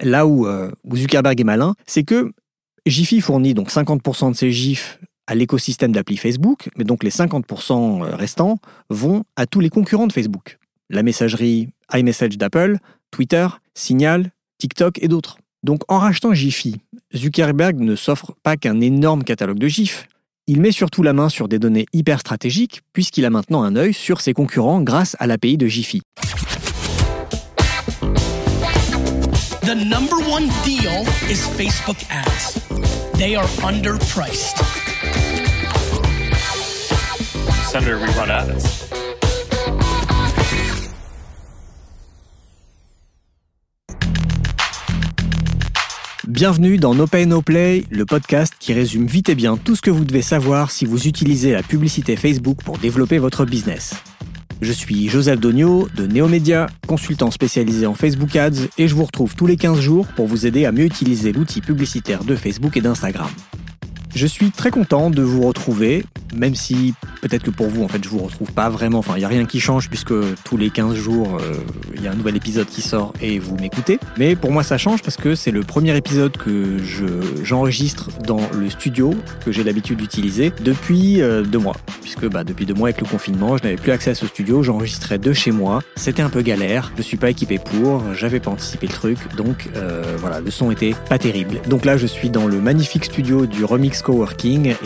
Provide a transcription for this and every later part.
Là où, euh, où Zuckerberg est malin, c'est que Jiffy fournit donc 50% de ses GIFs à l'écosystème d'appli Facebook, mais donc les 50% restants vont à tous les concurrents de Facebook. La messagerie iMessage d'Apple, Twitter, Signal, TikTok et d'autres. Donc en rachetant Jiffy, Zuckerberg ne s'offre pas qu'un énorme catalogue de GIFs, il met surtout la main sur des données hyper stratégiques puisqu'il a maintenant un œil sur ses concurrents grâce à l'API de Jiffy. The number one deal is Facebook ads. They are underpriced. Senator, we run ads. Bienvenue dans No Pay No Play, le podcast qui résume vite et bien tout ce que vous devez savoir si vous utilisez la publicité Facebook pour développer votre business. Je suis Joseph Dogno de Neomedia, consultant spécialisé en Facebook Ads et je vous retrouve tous les 15 jours pour vous aider à mieux utiliser l'outil publicitaire de Facebook et d'Instagram. Je suis très content de vous retrouver, même si peut-être que pour vous, en fait, je vous retrouve pas vraiment. Enfin, il n'y a rien qui change puisque tous les 15 jours, euh, il y a un nouvel épisode qui sort et vous m'écoutez. Mais pour moi, ça change parce que c'est le premier épisode que j'enregistre dans le studio que j'ai l'habitude d'utiliser depuis euh, deux mois. Puisque bah, depuis deux mois, avec le confinement, je n'avais plus accès à ce studio. J'enregistrais de chez moi. C'était un peu galère. Je suis pas équipé pour. J'avais pas anticipé le truc. Donc euh, voilà, le son était pas terrible. Donc là, je suis dans le magnifique studio du Remix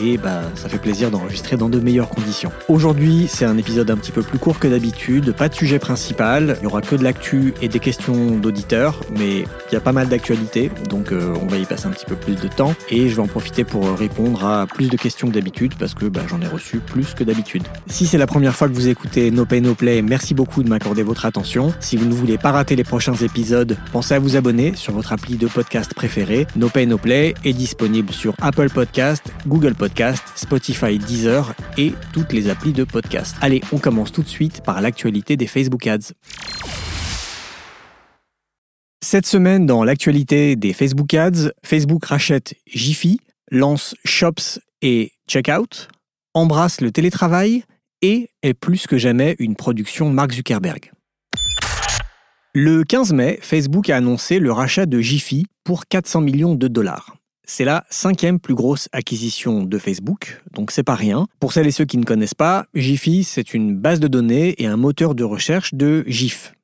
Et bah ça fait plaisir d'enregistrer dans de meilleures conditions. Aujourd'hui, c'est un épisode un petit peu plus court que d'habitude, pas de sujet principal, il y aura que de l'actu et des questions d'auditeurs, mais il y a pas mal d'actualités, donc euh, on va y passer un petit peu plus de temps et je vais en profiter pour répondre à plus de questions que d'habitude parce que bah, j'en ai reçu plus que d'habitude. Si c'est la première fois que vous écoutez No Pay No Play, merci beaucoup de m'accorder votre attention. Si vous ne voulez pas rater les prochains épisodes, pensez à vous abonner sur votre appli de podcast préféré. No Pay No Play est disponible sur Apple Google Podcast, Spotify, Deezer et toutes les applis de podcast. Allez, on commence tout de suite par l'actualité des Facebook Ads. Cette semaine, dans l'actualité des Facebook Ads, Facebook rachète Jiffy, lance Shops et Checkout, embrasse le télétravail et est plus que jamais une production Mark Zuckerberg. Le 15 mai, Facebook a annoncé le rachat de Jiffy pour 400 millions de dollars. C'est la cinquième plus grosse acquisition de Facebook, donc c'est pas rien. Pour celles et ceux qui ne connaissent pas, Jiffy, c'est une base de données et un moteur de recherche de GIF.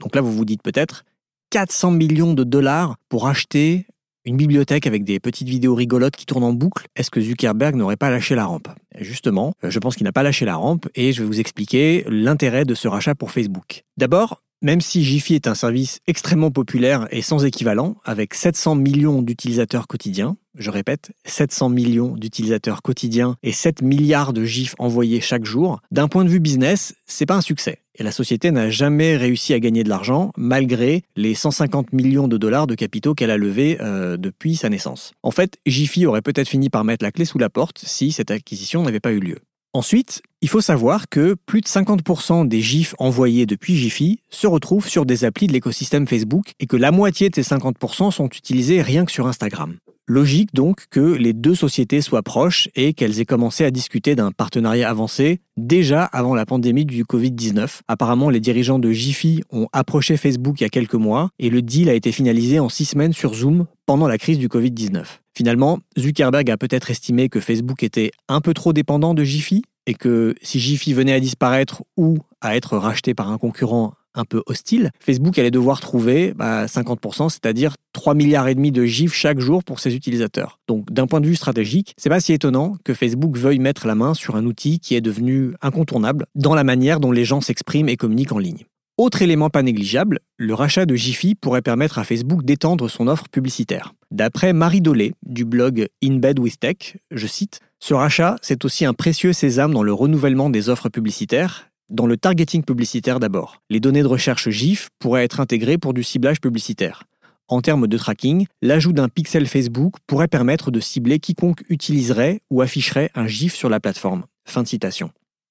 Donc là, vous vous dites peut-être 400 millions de dollars pour acheter une bibliothèque avec des petites vidéos rigolotes qui tournent en boucle. Est-ce que Zuckerberg n'aurait pas lâché la rampe? Justement, je pense qu'il n'a pas lâché la rampe et je vais vous expliquer l'intérêt de ce rachat pour Facebook. D'abord, même si Jiffy est un service extrêmement populaire et sans équivalent, avec 700 millions d'utilisateurs quotidiens, je répète, 700 millions d'utilisateurs quotidiens et 7 milliards de GIFs envoyés chaque jour, d'un point de vue business, c'est pas un succès. Et la société n'a jamais réussi à gagner de l'argent, malgré les 150 millions de dollars de capitaux qu'elle a levés euh, depuis sa naissance. En fait, Jiffy aurait peut-être fini par mettre la clé sous la porte si cette acquisition n'avait pas eu lieu. Ensuite, il faut savoir que plus de 50% des GIFs envoyés depuis Jiffy se retrouvent sur des applis de l'écosystème Facebook et que la moitié de ces 50% sont utilisés rien que sur Instagram. Logique donc que les deux sociétés soient proches et qu'elles aient commencé à discuter d'un partenariat avancé déjà avant la pandémie du Covid-19. Apparemment, les dirigeants de Jiffy ont approché Facebook il y a quelques mois et le deal a été finalisé en six semaines sur Zoom pendant la crise du Covid-19. Finalement, Zuckerberg a peut-être estimé que Facebook était un peu trop dépendant de Jiffy et que si Jiffy venait à disparaître ou à être racheté par un concurrent un peu hostile, Facebook allait devoir trouver 50%, bah, c'est-à-dire 3 milliards et demi de GIFs chaque jour pour ses utilisateurs. Donc d'un point de vue stratégique, c'est pas si étonnant que Facebook veuille mettre la main sur un outil qui est devenu incontournable dans la manière dont les gens s'expriment et communiquent en ligne. Autre élément pas négligeable, le rachat de Jiffy pourrait permettre à Facebook d'étendre son offre publicitaire. D'après Marie Dolé du blog In Bed with Tech, je cite, Ce rachat, c'est aussi un précieux sésame dans le renouvellement des offres publicitaires dans le targeting publicitaire d'abord, les données de recherche GIF pourraient être intégrées pour du ciblage publicitaire. En termes de tracking, l'ajout d'un pixel Facebook pourrait permettre de cibler quiconque utiliserait ou afficherait un GIF sur la plateforme. Fin citation.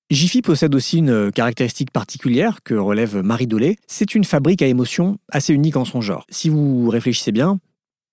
Jiffy possède aussi une caractéristique particulière que relève Marie Dolé, c'est une fabrique à émotions assez unique en son genre. Si vous réfléchissez bien,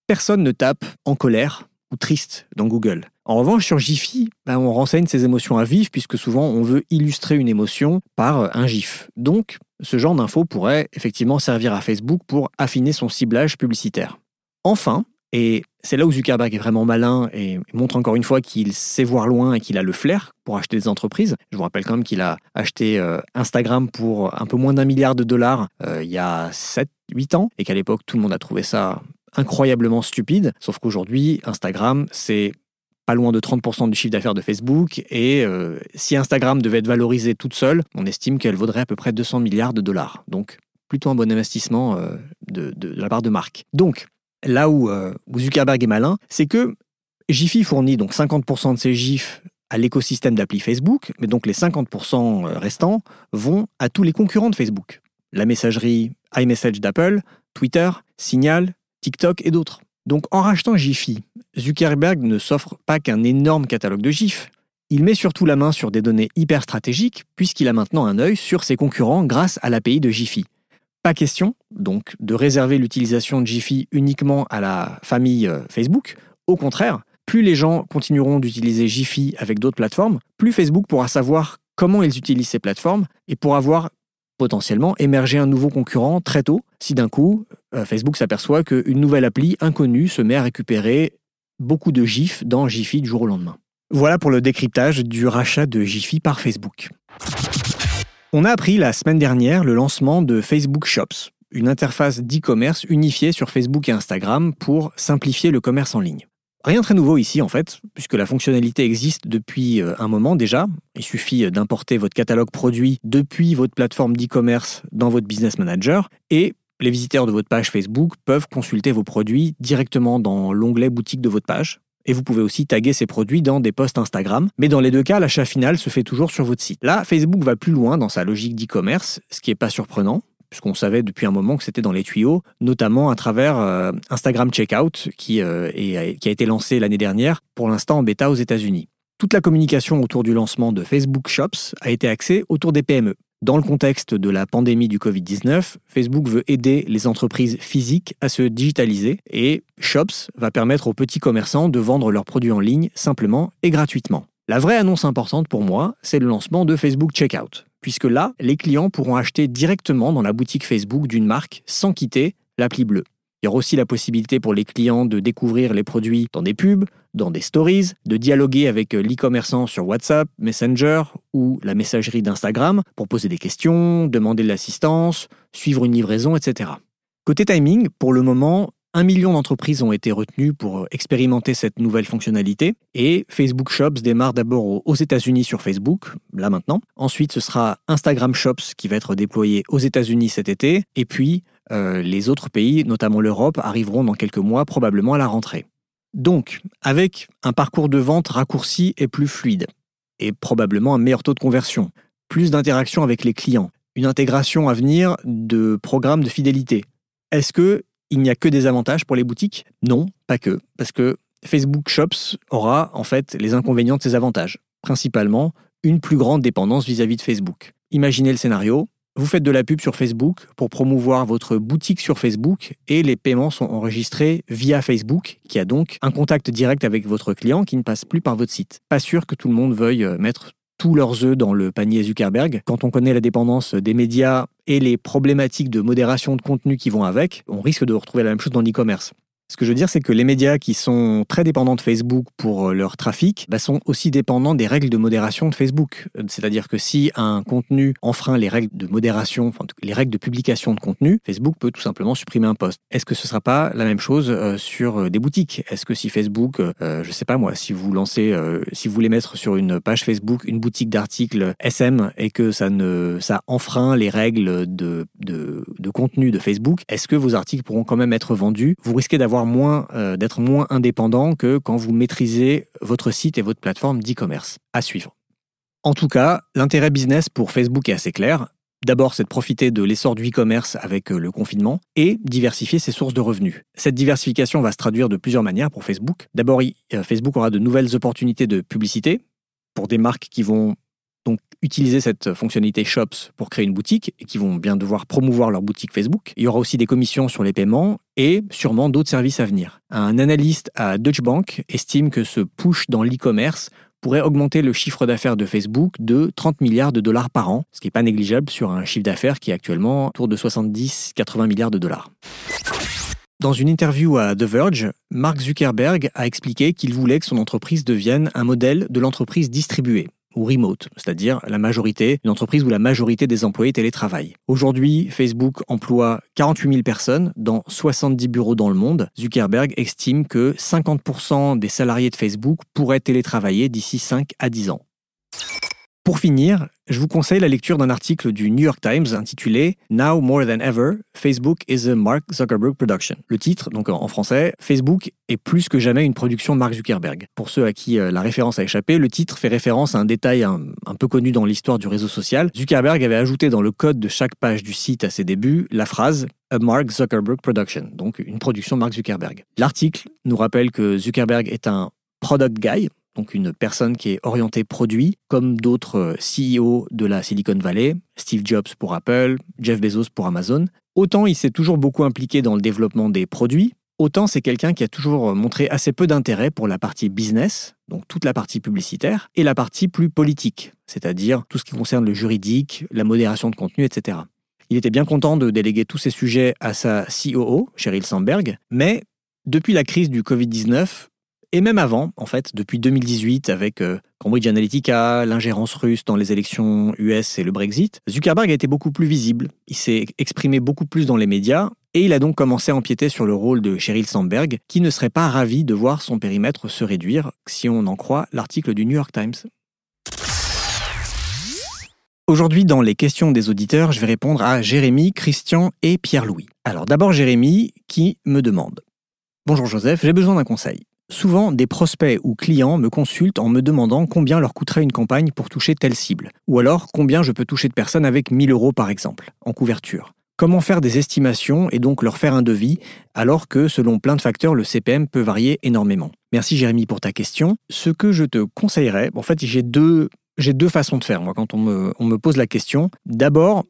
personne ne tape en colère ou triste dans Google. En revanche, sur Jiffy, ben, on renseigne ses émotions à vif puisque souvent on veut illustrer une émotion par un GIF. Donc, ce genre d'info pourrait effectivement servir à Facebook pour affiner son ciblage publicitaire. Enfin, et c'est là où Zuckerberg est vraiment malin et montre encore une fois qu'il sait voir loin et qu'il a le flair pour acheter des entreprises. Je vous rappelle quand même qu'il a acheté euh, Instagram pour un peu moins d'un milliard de dollars euh, il y a 7-8 ans et qu'à l'époque tout le monde a trouvé ça incroyablement stupide. Sauf qu'aujourd'hui, Instagram, c'est loin de 30% du chiffre d'affaires de Facebook et euh, si Instagram devait être valorisée toute seule, on estime qu'elle vaudrait à peu près 200 milliards de dollars. Donc plutôt un bon investissement de, de la part de Marc. Donc, là euh, où, Zuckerberg est malin, c'est que Jiffy fournit donc 50% de ses GIFs à l'écosystème d'appli Facebook, mais donc les 50% euh, restants vont à tous les concurrents de Facebook. La messagerie iMessage d'Apple, Twitter, Signal, TikTok et d'autres. Donc en rachetant Jiffy, Zuckerberg ne s'offre pas qu'un énorme catalogue de GIFs, il met surtout la main sur des données hyper stratégiques puisqu'il a maintenant un œil sur ses concurrents grâce à l'API de Jiffy. Pas question, donc, de réserver l'utilisation de Jiffy uniquement à la famille euh, Facebook. Au contraire, plus les gens continueront d'utiliser Jiffy avec d'autres plateformes, plus Facebook pourra savoir comment ils utilisent ces plateformes et pourra voir potentiellement émerger un nouveau concurrent très tôt si d'un coup euh, Facebook s'aperçoit qu'une nouvelle appli inconnue se met à récupérer beaucoup de GIFs dans Jiffy du jour au lendemain. Voilà pour le décryptage du rachat de Jiffy par Facebook. On a appris la semaine dernière le lancement de Facebook Shops, une interface d'e-commerce unifiée sur Facebook et Instagram pour simplifier le commerce en ligne. Rien de très nouveau ici en fait, puisque la fonctionnalité existe depuis euh, un moment déjà. Il suffit d'importer votre catalogue produit depuis votre plateforme d'e-commerce dans votre Business Manager et les visiteurs de votre page Facebook peuvent consulter vos produits directement dans l'onglet boutique de votre page. Et vous pouvez aussi taguer ces produits dans des posts Instagram. Mais dans les deux cas, l'achat final se fait toujours sur votre site. Là, Facebook va plus loin dans sa logique d'e-commerce, ce qui n'est pas surprenant puisqu'on savait depuis un moment que c'était dans les tuyaux, notamment à travers euh, Instagram Checkout, qui, euh, qui a été lancé l'année dernière, pour l'instant en bêta aux États-Unis. Toute la communication autour du lancement de Facebook Shops a été axée autour des PME. Dans le contexte de la pandémie du Covid-19, Facebook veut aider les entreprises physiques à se digitaliser et Shops va permettre aux petits commerçants de vendre leurs produits en ligne simplement et gratuitement. La vraie annonce importante pour moi, c'est le lancement de Facebook Checkout, puisque là, les clients pourront acheter directement dans la boutique Facebook d'une marque sans quitter l'appli bleue. Il y aura aussi la possibilité pour les clients de découvrir les produits dans des pubs, dans des stories, de dialoguer avec euh, l'e-commerçant sur WhatsApp, Messenger ou la messagerie d'Instagram pour poser des questions, demander de l'assistance, suivre une livraison, etc. Côté timing, pour le moment, un million d'entreprises ont été retenues pour expérimenter cette nouvelle fonctionnalité et Facebook Shops démarre d'abord aux États-Unis sur Facebook, là maintenant. Ensuite, ce sera Instagram Shops qui va être déployé aux États-Unis cet été et puis euh, les autres pays, notamment l'Europe, arriveront dans quelques mois, probablement à la rentrée. Donc, avec un parcours de vente raccourci et plus fluide, et probablement un meilleur taux de conversion, plus d'interaction avec les clients, une intégration à venir de programmes de fidélité, est-ce que il n'y a que des avantages pour les boutiques? Non, pas que, parce que Facebook Shops aura en fait les inconvénients de ces avantages, principalement une plus grande dépendance vis à -vis de Facebook. Imaginez le scénario, vous faites de la pub sur Facebook pour promouvoir votre boutique sur Facebook et les paiements sont enregistrés via Facebook, qui a donc un contact direct avec votre client qui ne passe plus par votre site. Pas sûr que tout le monde veuille euh, mettre tous leurs œufs dans le panier Zuckerberg. Quand on connaît la dépendance des médias et les problématiques de modération de contenu qui vont avec, on risque de retrouver la même chose dans l'e-commerce. Ce que je veux dire, c'est que les médias qui sont très dépendants de Facebook pour euh, leur trafic bah, sont aussi dépendants des règles de modération de Facebook. Euh, c'est-à-dire que si un contenu enfreint les règles de modération, enfin les règles de publication de contenu, Facebook peut tout simplement supprimer un post. Est-ce que ce ne sera pas la même chose euh, sur des boutiques? Est-ce que si Facebook, je ne sais pas moi, si vous lancez, si vous voulez mettre sur une page Facebook une boutique d'articles SM et que ça ne ça enfreint les règles de, de, de contenu de Facebook, est-ce que vos articles pourront quand même être vendus? Vous risquez d'avoir moins, euh, d'être moins indépendant que quand vous maîtrisez votre site et votre plateforme d'e-commerce. À suivre. En tout cas, l'intérêt business pour Facebook est assez clair. D'abord, c'est de profiter de l'essor du e-commerce avec euh, le confinement et diversifier ses sources de revenus. Cette diversification va se traduire de plusieurs manières pour Facebook. D'abord, euh, Facebook aura de nouvelles opportunités de publicité pour des marques qui vont donc utiliser cette fonctionnalité Shops pour créer une boutique et qui vont bien devoir promouvoir leur boutique Facebook. Il y aura aussi des commissions sur les paiements et sûrement d'autres services à venir. Un analyste à Deutsche Bank estime que ce push dans l'e-commerce pourrait augmenter le chiffre d'affaires de Facebook de 30 milliards de dollars par an, ce qui n'est pas négligeable sur un chiffre d'affaires qui est actuellement autour de 70-80 milliards de dollars. Dans une interview à The Verge, Mark Zuckerberg a expliqué qu'il voulait que son entreprise devienne un modèle de l'entreprise distribuée ou remote, c'est-à-dire la majorité, une entreprise où la majorité des employés télétravaillent. Aujourd'hui, Facebook emploie 48 000 personnes dans 70 bureaux dans le monde. Zuckerberg estime que 50% des salariés de Facebook pourraient télétravailler d'ici 5 à 10 ans. Pour finir, je vous conseille la lecture d'un article du New York Times intitulé Now More Than Ever, Facebook is a Mark Zuckerberg Production. Le titre, donc en français, Facebook est plus que jamais une production Mark Zuckerberg. Pour ceux à qui euh, la référence a échappé, le titre fait référence à un détail un, peu connu dans l'histoire du réseau social. Zuckerberg avait ajouté dans le code de chaque page du site à ses débuts la phrase A Mark Zuckerberg Production, donc une production Mark Zuckerberg. L'article nous rappelle que Zuckerberg est un product guy, donc une personne qui est orientée produit, comme d'autres euh, CEO de la Silicon Valley, Steve Jobs pour Apple, Jeff Bezos pour Amazon. Autant il s'est toujours beaucoup impliqué dans le développement des produits, autant c'est quelqu'un qui a toujours montré assez peu d'intérêt pour la partie business, donc toute la partie publicitaire, et la partie plus politique, c'est-à-dire tout ce qui concerne le juridique, la modération de contenu, etc. Il était bien content de déléguer tous ces sujets à sa COO, Sheryl Sandberg, mais depuis la crise du Covid-19, et même avant, en fait, depuis 2018, avec euh, Cambridge Analytica, l'ingérence russe dans les élections US et le Brexit, Zuckerberg a été beaucoup plus visible. Il s'est exprimé beaucoup plus dans les médias et il a donc commencé à empiéter sur le rôle de Sheryl Sandberg, qui ne serait pas ravi de voir son périmètre se réduire, si on en croit l'article du New York Times. Aujourd'hui, dans les questions des auditeurs, je vais répondre à Jérémy, Christian et Pierre-Louis. Alors d'abord Jérémy qui me demande Bonjour Joseph, j'ai besoin d'un conseil. Souvent, des prospects ou clients me consultent en me demandant combien leur coûterait une campagne pour toucher telle cible, ou alors combien je peux toucher de personnes avec 1000 euros par exemple, en couverture. Comment faire des estimations et donc leur faire un devis, alors que selon plein de facteurs, le CPM peut varier énormément? Merci Jérémy pour ta question. Ce que je te conseillerais, en fait, j'ai deux, j'ai deux façons de faire moi, quand on me, pose la question. D'abord,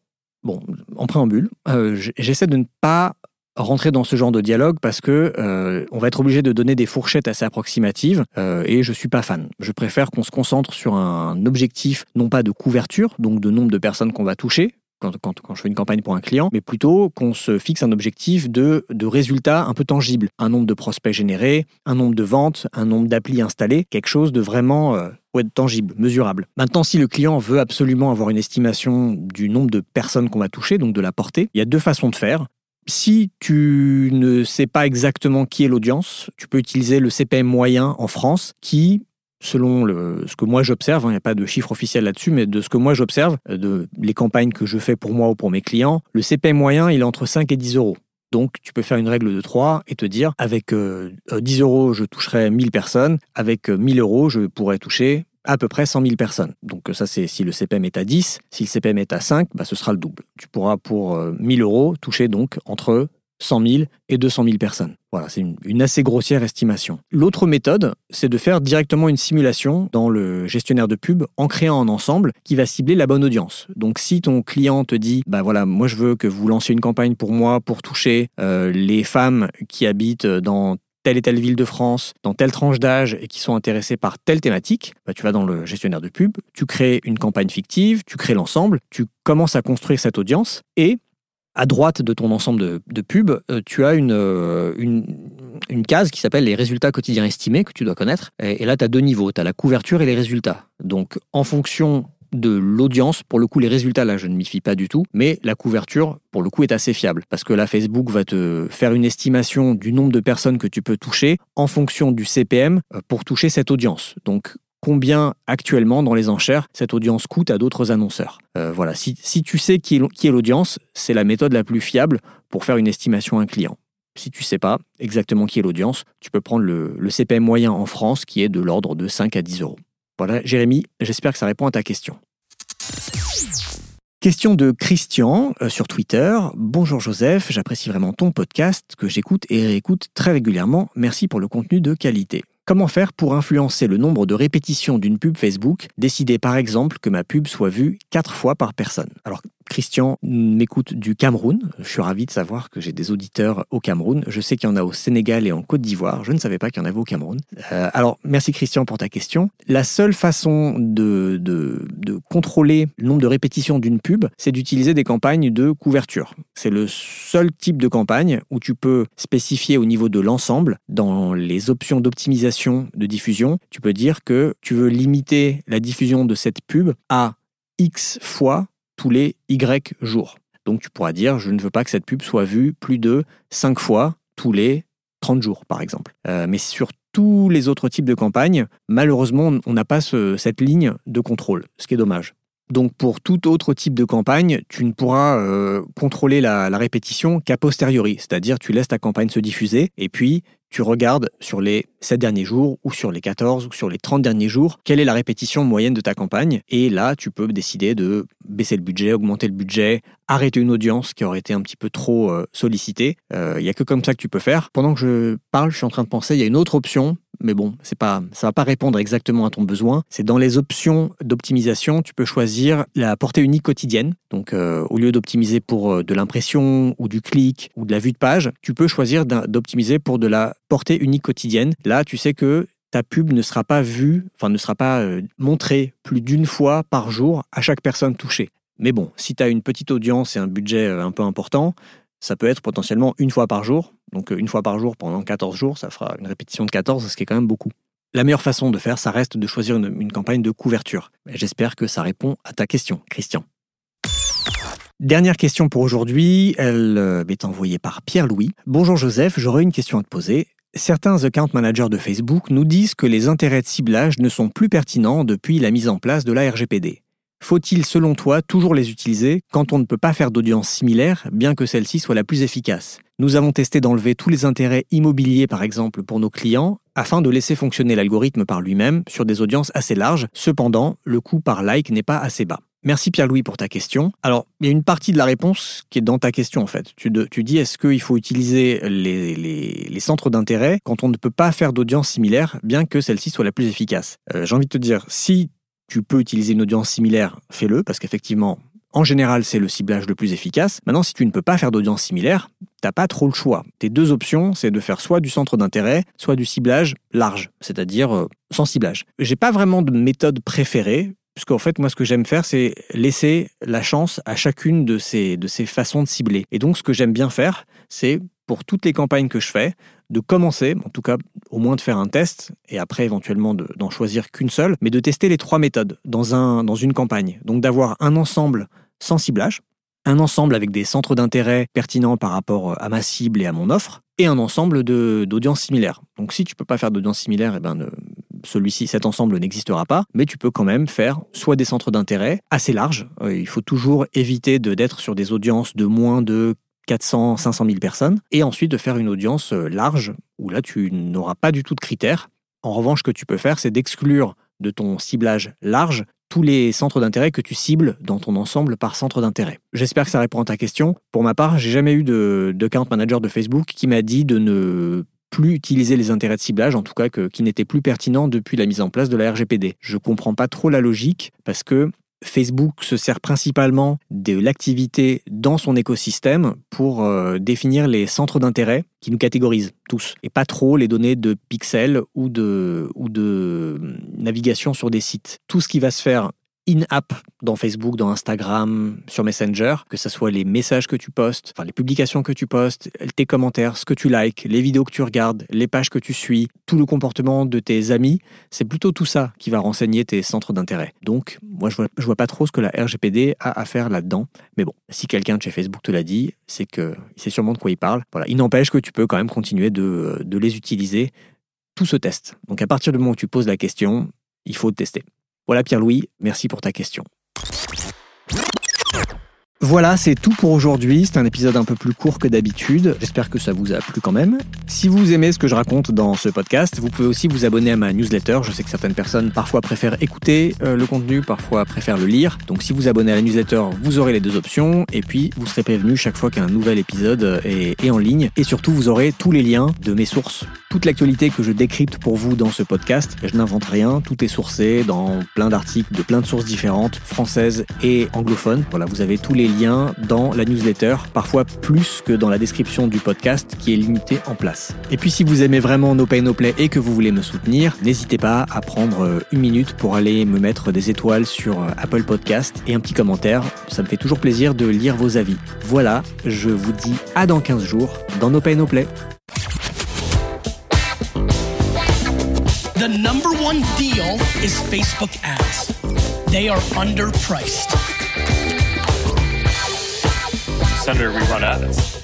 en préambule, euh, j'essaie de ne pas rentrer dans ce genre de dialogue parce que euh, on va être obligé de donner des fourchettes assez approximatives euh, et je suis pas fan. Je préfère qu'on se concentre sur un objectif non pas de couverture, donc de nombre de personnes qu'on va toucher, quand, quand, je fais une campagne pour un client, mais plutôt qu'on se fixe un objectif de, de résultats un peu tangibles. Un nombre de prospects générés, un nombre de ventes, un nombre d'applis installés, quelque chose de vraiment euh, tangible, mesurable. Maintenant, si le client veut absolument avoir une estimation du nombre de personnes qu'on va toucher, donc de la portée, il y a deux façons de faire. Si tu ne sais pas exactement qui est l'audience, tu peux utiliser le CPM moyen en France qui, selon ce que moi j'observe, hein, il n'y a pas de chiffre officiel là-dessus, mais de ce que moi j'observe, euh, de les campagnes que je fais pour moi ou pour mes clients, le CPM moyen, il est entre 5 et 10 euros. Donc, tu peux faire une règle de 3 et te dire, avec 10 euh, euh, euros, je toucherai 1000 personnes, avec 1000 euros, je pourrais toucher à peu près 100 000 personnes. Donc ça, c'est si le CPM est à 10. Si le CPM est à 5, bah, ce sera le double. Tu pourras pour 1000 euh, euros toucher donc entre 100 000 et 200 000 personnes. Voilà, c'est une, assez grossière estimation. L'autre méthode, c'est de faire directement une simulation dans le gestionnaire de pub en créant un ensemble qui va cibler la bonne audience. Donc si ton client te dit, bah voilà, moi je veux que vous lanciez une campagne pour moi pour toucher euh, les femmes qui habitent dans telle et telle ville de France, dans telle tranche d'âge et qui sont intéressés par telle thématique, bah, tu vas dans le gestionnaire de pub, tu crées une campagne fictive, tu crées l'ensemble, tu commences à construire cette audience et à droite de ton ensemble de, de pubs, euh, tu as euh, une, une, case qui s'appelle les résultats quotidiens estimés que tu dois connaître. Et, et là, tu as deux niveaux. Tu as la couverture et les résultats. Donc, en fonction de l'audience. Pour le coup, les résultats, là, je ne m'y fie pas du tout. Mais la couverture, pour le coup, est assez fiable. Parce que là, Facebook va te faire une estimation du nombre de personnes que tu peux toucher en fonction du CPM euh, pour toucher cette audience. Donc, combien actuellement dans les enchères cette audience coûte à d'autres annonceurs. Euh, voilà, si, tu sais qui est, l'audience, c'est la méthode la plus fiable pour faire une estimation à un client. Si tu sais pas exactement qui est l'audience, tu peux prendre le, le CPM moyen en France qui est de l'ordre de 5 à 10 euros. Voilà, Jérémy, j'espère que ça répond à ta question. Question de Christian euh, sur Twitter. Bonjour Joseph, j'apprécie vraiment ton podcast que j'écoute et réécoute très régulièrement. Merci pour le contenu de qualité. Comment faire pour influencer le nombre de répétitions d'une pub Facebook Décider par exemple que ma pub soit vue 4 fois par personne? Alors Christian m'écoute du Cameroun. Je suis ravi de savoir que j'ai des auditeurs au Cameroun. Je sais qu'il y en a au Sénégal et en Côte d'Ivoire. Je ne savais pas qu'il y en avait au Cameroun. Euh, alors, merci Christian pour ta question. La seule façon de, de, de contrôler le nombre de répétitions d'une pub, c'est d'utiliser des campagnes de couverture. C'est le seul type de campagne où tu peux spécifier au niveau de l'ensemble, dans les options d'optimisation de diffusion, tu peux dire que tu veux limiter la diffusion de cette pub à X fois tous les Y jours. Donc tu pourras dire, je ne veux pas que cette pub soit vue plus de 5 fois tous les 30 jours, par exemple. Euh, mais sur tous les autres types de campagnes, malheureusement, on n'a pas cette ligne de contrôle, ce qui est dommage. Donc pour tout autre type de campagne, tu ne pourras euh, contrôler la, la répétition qu'a posteriori, c'est-à-dire tu laisses ta campagne se diffuser et puis tu regardes sur les 7 derniers jours ou sur les 14 ou sur les 30 derniers jours quelle est la répétition moyenne de ta campagne? Et là tu peux décider de baisser le budget, augmenter le budget, arrêter une audience qui aurait été un petit peu trop euh, sollicitée. Euh, il n'y a que comme ça que tu peux faire. Pendant que je parle, je suis en train de penser, il y a une autre option mais bon, c'est pas, ça va pas répondre exactement à ton besoin. C'est dans les options d'optimisation, tu peux choisir la portée unique quotidienne. Donc, euh, au lieu d'optimiser pour de l'impression ou du clic ou de la vue de page, tu peux choisir d'optimiser pour de la portée unique quotidienne. Là, tu sais que ta pub ne sera pas vue, enfin ne sera pas euh, montrée plus d'une fois par jour à chaque personne touchée. Mais bon, si tu as une petite audience et un budget euh, un peu important, ça peut être potentiellement une fois par jour. Donc euh, une fois par jour pendant 14 jours, ça fera une répétition de 14, ce qui est quand même beaucoup. La meilleure façon de faire, ça reste de choisir une, campagne de couverture. J'espère que ça répond à ta question, Christian. Dernière question pour aujourd'hui, elle m'est envoyée par Pierre-Louis. Bonjour Joseph, j'aurais une question à te poser. Certains account managers de Facebook nous disent que les intérêts de ciblage ne sont plus pertinents depuis la mise en place de la RGPD. Faut-il, selon toi, toujours les utiliser quand on ne peut pas faire d'audience similaire, bien que celle-ci soit la plus efficace? Nous avons testé d'enlever tous les intérêts immobiliers, par exemple, pour nos clients, afin de laisser fonctionner l'algorithme par lui-même sur des audiences assez larges. Cependant, le coût par like n'est pas assez bas. Merci Pierre-Louis pour ta question. Alors, il y a une partie de la réponse qui est dans ta question en fait. Tu, dis est-ce qu'il faut utiliser les, centres d'intérêt quand on ne peut pas faire d'audience similaire, bien que celle-ci soit la plus efficace? Euh, J'ai envie de te dire, si tu peux utiliser une audience similaire, fais-le, parce qu'effectivement, en général, c'est le ciblage le plus efficace. Maintenant, si tu ne peux pas faire d'audience similaire, t'as pas trop le choix. Tes deux options, c'est de faire soit du centre d'intérêt, soit du ciblage large, c'est-à-dire euh, sans ciblage. J'ai pas vraiment de méthode préférée. Parce qu'en fait, moi, ce que j'aime faire, c'est laisser la chance à chacune de ces façons de cibler. Et donc, ce que j'aime bien faire, c'est pour toutes les campagnes que je fais, de commencer, en tout cas au moins de faire un test, et après éventuellement d'en choisir qu'une seule, mais de tester les trois méthodes dans, un, dans une campagne. Donc d'avoir un ensemble sans ciblage, un ensemble avec des centres d'intérêt pertinents par rapport à ma cible et à mon offre, et un ensemble d'audiences similaires. Donc si tu peux pas faire d'audience similaire, eh ben, celui-ci, cet ensemble n'existera pas, mais tu peux quand même faire soit des centres d'intérêt assez larges. Euh, il faut toujours éviter d'être sur des audiences de moins de 400, 500 000 personnes, et ensuite de faire une audience euh, large, où là tu n'auras pas du tout de critères. En revanche, ce que tu peux faire, c'est d'exclure de ton ciblage large tous les centres d'intérêt que tu cibles dans ton ensemble par centre d'intérêt. J'espère que ça répond à ta question. Pour ma part, j'ai jamais eu de, de manager de Facebook qui m'a dit de ne plus utiliser les intérêts de ciblage, en tout cas que, qui n'étaient plus pertinents depuis la mise en place de la RGPD. Je comprends pas trop la logique parce que Facebook se sert principalement de l'activité dans son écosystème pour euh, définir les centres d'intérêt qui nous catégorisent tous, et pas trop les données de pixels ou de, hum, navigation sur des sites. Tout ce qui va se faire in-app dans Facebook, dans Instagram, sur Messenger, que ce soit les messages que tu postes, enfin les publications que tu postes, tes commentaires, ce que tu likes, les vidéos que tu regardes, les pages que tu suis, tout le comportement de tes amis, c'est plutôt tout ça qui va renseigner tes centres d'intérêt. Donc, moi, je vois, vois pas trop ce que la RGPD a à faire là-dedans. Mais bon, si quelqu'un de chez Facebook te l'a dit, c'est que c'est sûrement de quoi il parle. Voilà, il n'empêche que tu peux quand même continuer de, de les utiliser. Tout se teste. Donc à partir du moment où tu poses la question, il faut tester. Voilà Pierre-Louis, merci pour ta question. Voilà, c'est tout pour aujourd'hui. C'est un épisode un peu plus court que d'habitude. J'espère que ça vous a plu quand même. Si vous aimez ce que je raconte dans ce podcast, vous pouvez aussi vous abonner à ma newsletter. Je sais que certaines personnes parfois préfèrent écouter euh, le contenu, parfois préfèrent le lire. Donc si vous abonnez à la newsletter, vous aurez les deux options. Et puis, vous serez prévenu chaque fois qu'un nouvel épisode est, est en ligne. Et surtout, vous aurez tous les liens de mes sources. Toute l'actualité que je décrypte pour vous dans ce podcast, je n'invente rien. Tout est sourcé dans plein d'articles de plein de sources différentes, françaises et anglophones. Voilà, vous avez tous les liens dans la newsletter, parfois plus que dans la description du podcast qui est limité en place. Et puis si vous aimez vraiment No Pay No Play et que vous voulez me soutenir, n'hésitez pas à prendre euh, une minute pour aller me mettre des étoiles sur euh, Apple Podcast et un petit commentaire. Ça me fait toujours plaisir de lire vos avis. Voilà, je vous dis à dans 15 jours dans No Pay No Play. The number one deal is Facebook ads. They are underpriced. Senator, we run ads.